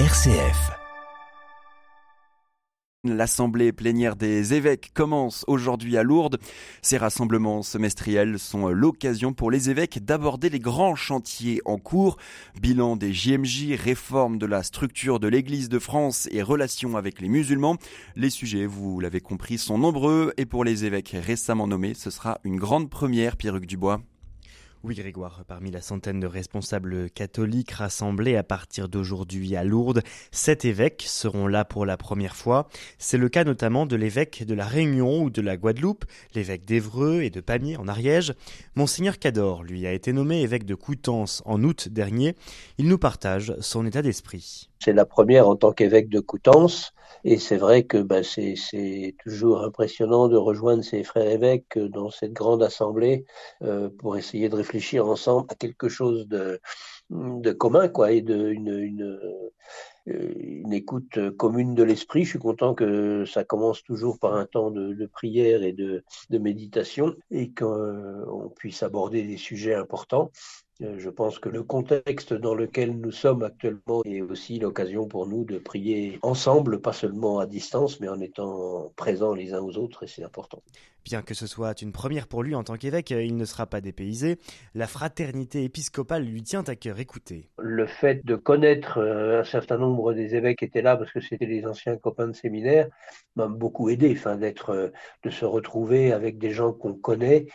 RCF. L'assemblée plénière des évêques commence aujourd'hui à Lourdes. Ces rassemblements semestriels sont l'occasion pour les évêques d'aborder les grands chantiers en cours. Bilan des JMJ, réforme de la structure de l'Église de France et relations avec les musulmans. Les sujets, vous l'avez compris, sont nombreux et pour les évêques récemment nommés, ce sera une grande première, Pierruc Dubois. Oui, Grégoire, parmi la centaine de responsables catholiques rassemblés à partir d'aujourd'hui à Lourdes, sept évêques seront là pour la première fois. C'est le cas notamment de l'évêque de la Réunion ou de la Guadeloupe, l'évêque d'Evreux et de Pamiers en Ariège. Monseigneur Cador, lui, a été nommé évêque de Coutances en août dernier. Il nous partage son état d'esprit. C'est la première en tant qu'évêque de Coutances. Et c'est vrai que bah, c'est toujours impressionnant de rejoindre ses frères évêques dans cette grande assemblée euh, pour essayer de réfléchir ensemble à quelque chose de, commun, quoi, et de euh, une écoute commune de l'esprit. Je suis content que ça commence toujours par un temps de, prière et de, de méditation et qu'on puisse aborder des sujets importants. Euh, je pense que le contexte dans lequel nous sommes actuellement est aussi l'occasion pour nous de prier ensemble, pas seulement à distance, mais en étant présents les uns aux autres, et c'est important. Bien que ce soit une première pour lui en tant qu'évêque, il ne sera pas dépaysé. La fraternité épiscopale lui tient à cœur. Écoutez. Le fait de connaître euh, un certain nombre des évêques qui étaient là, parce que c'était les anciens copains de séminaire, m'a beaucoup aidé. Enfin, d'être, euh, de se retrouver avec des gens qu'on connaît,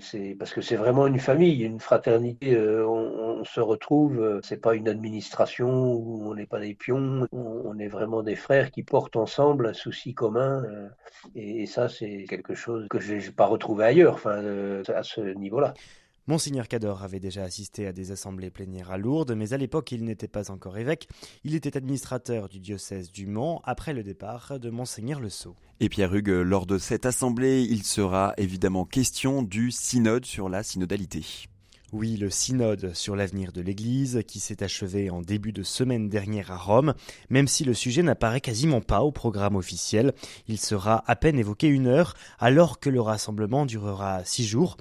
c'est parce que c'est vraiment une famille, une fraternité euh, on, se retrouve, euh, c'est pas une administration où on n'est pas des pions, on, est vraiment des frères qui portent ensemble un souci commun. Euh, et, ça, c'est quelque chose que je n'ai pas retrouvé ailleurs, enfin, à ce niveau-là. Monseigneur Cador avait déjà assisté à des assemblées plénières à Lourdes, mais à l'époque il n'était pas encore évêque. Il était administrateur du diocèse du Mans après le départ de Monseigneur Le Sceau. Et Pierre Hugues, lors de cette assemblée, il sera évidemment question du synode sur la synodalité. Oui, le synode sur l'avenir de l'Église qui s'est achevé en début de semaine dernière à Rome, même si le sujet n'apparaît quasiment pas au programme officiel, il sera à peine évoqué une heure alors que le rassemblement durera six jours.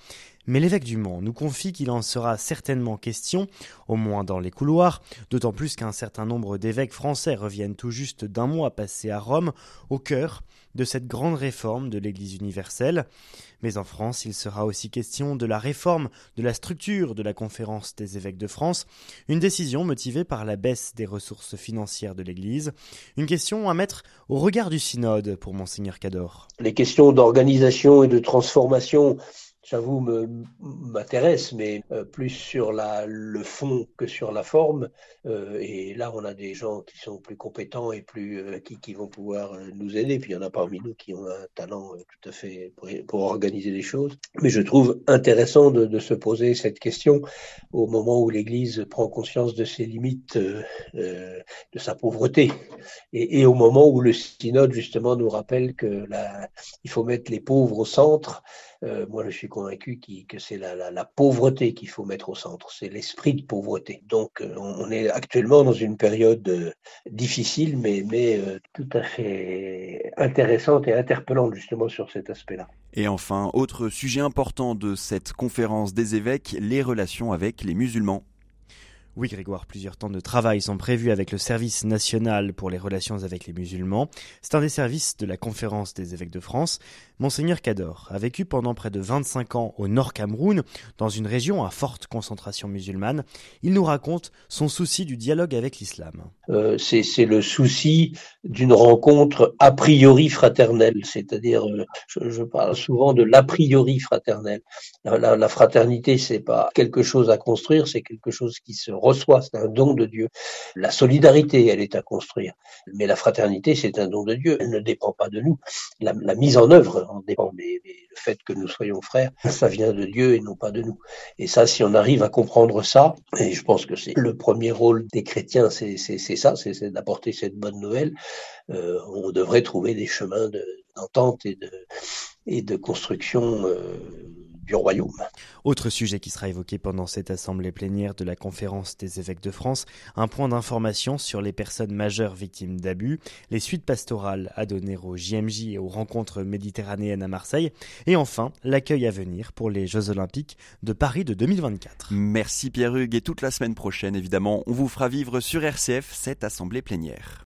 Mais l'évêque du Mans nous confie qu'il en sera certainement question, au moins dans les couloirs, d'autant plus qu'un certain nombre d'évêques français reviennent tout juste d'un mois passé à Rome, au cœur de cette grande réforme de l'Église universelle. Mais en France, il sera aussi question de la réforme de la structure de la conférence des évêques de France, une décision motivée par la baisse des ressources financières de l'Église, une question à mettre au regard du synode pour monseigneur Cador. Les questions d'organisation et de transformation j'avoue, m'intéresse, mais euh, plus sur le fond que sur la forme. Euh, et là, on a des gens qui sont plus compétents et plus euh, qui, vont pouvoir nous aider. Puis il y en a parmi nous qui ont un talent tout à fait pour, organiser les choses. Mais je trouve intéressant de, se poser cette question au moment où l'Église prend conscience de ses limites, de sa pauvreté, et, au moment où le synode justement nous rappelle que il faut mettre les pauvres au centre. moi, je suis convaincu que c'est la, pauvreté qu'il faut mettre au centre, c'est l'esprit de pauvreté. Donc euh, on est actuellement dans une période euh, difficile, mais, euh, tout à fait intéressante et interpellante justement sur cet aspect-là. Et enfin, autre sujet important de cette conférence des évêques, les relations avec les musulmans. Oui, Grégoire, plusieurs temps de travail sont prévus avec le service national pour les relations avec les musulmans. C'est un des services de la conférence des évêques de France. Monseigneur Cador a vécu pendant près de 25 ans au Nord Cameroun, dans une région à forte concentration musulmane. Il nous raconte son souci du dialogue avec l'islam. Euh, c'est le souci d'une rencontre a priori fraternelle, c'est-à-dire, euh, je, parle souvent de l'a priori fraternelle. La, la, la fraternité, c'est pas quelque chose à construire, c'est quelque chose qui se reçoit, c'est un don de Dieu. La solidarité, elle est à construire. Mais la fraternité, c'est un don de Dieu. Elle ne dépend pas de nous. La, mise en œuvre en dépend. Mais, le fait que nous soyons frères, ça vient de Dieu et non pas de nous. Et ça, si on arrive à comprendre ça, et je pense que c'est le premier rôle des chrétiens, c'est ça, c'est d'apporter cette bonne nouvelle, euh, on devrait trouver des chemins d'entente et, de, construction. Euh, du royaume. Autre sujet qui sera évoqué pendant cette assemblée plénière de la conférence des évêques de France, un point d'information sur les personnes majeures victimes d'abus, les suites pastorales à donner au JMJ et aux rencontres méditerranéennes à Marseille, et enfin l'accueil à venir pour les Jeux Olympiques de Paris de 2024. Merci Pierre-Hugues et toute la semaine prochaine évidemment on vous fera vivre sur RCF cette assemblée plénière.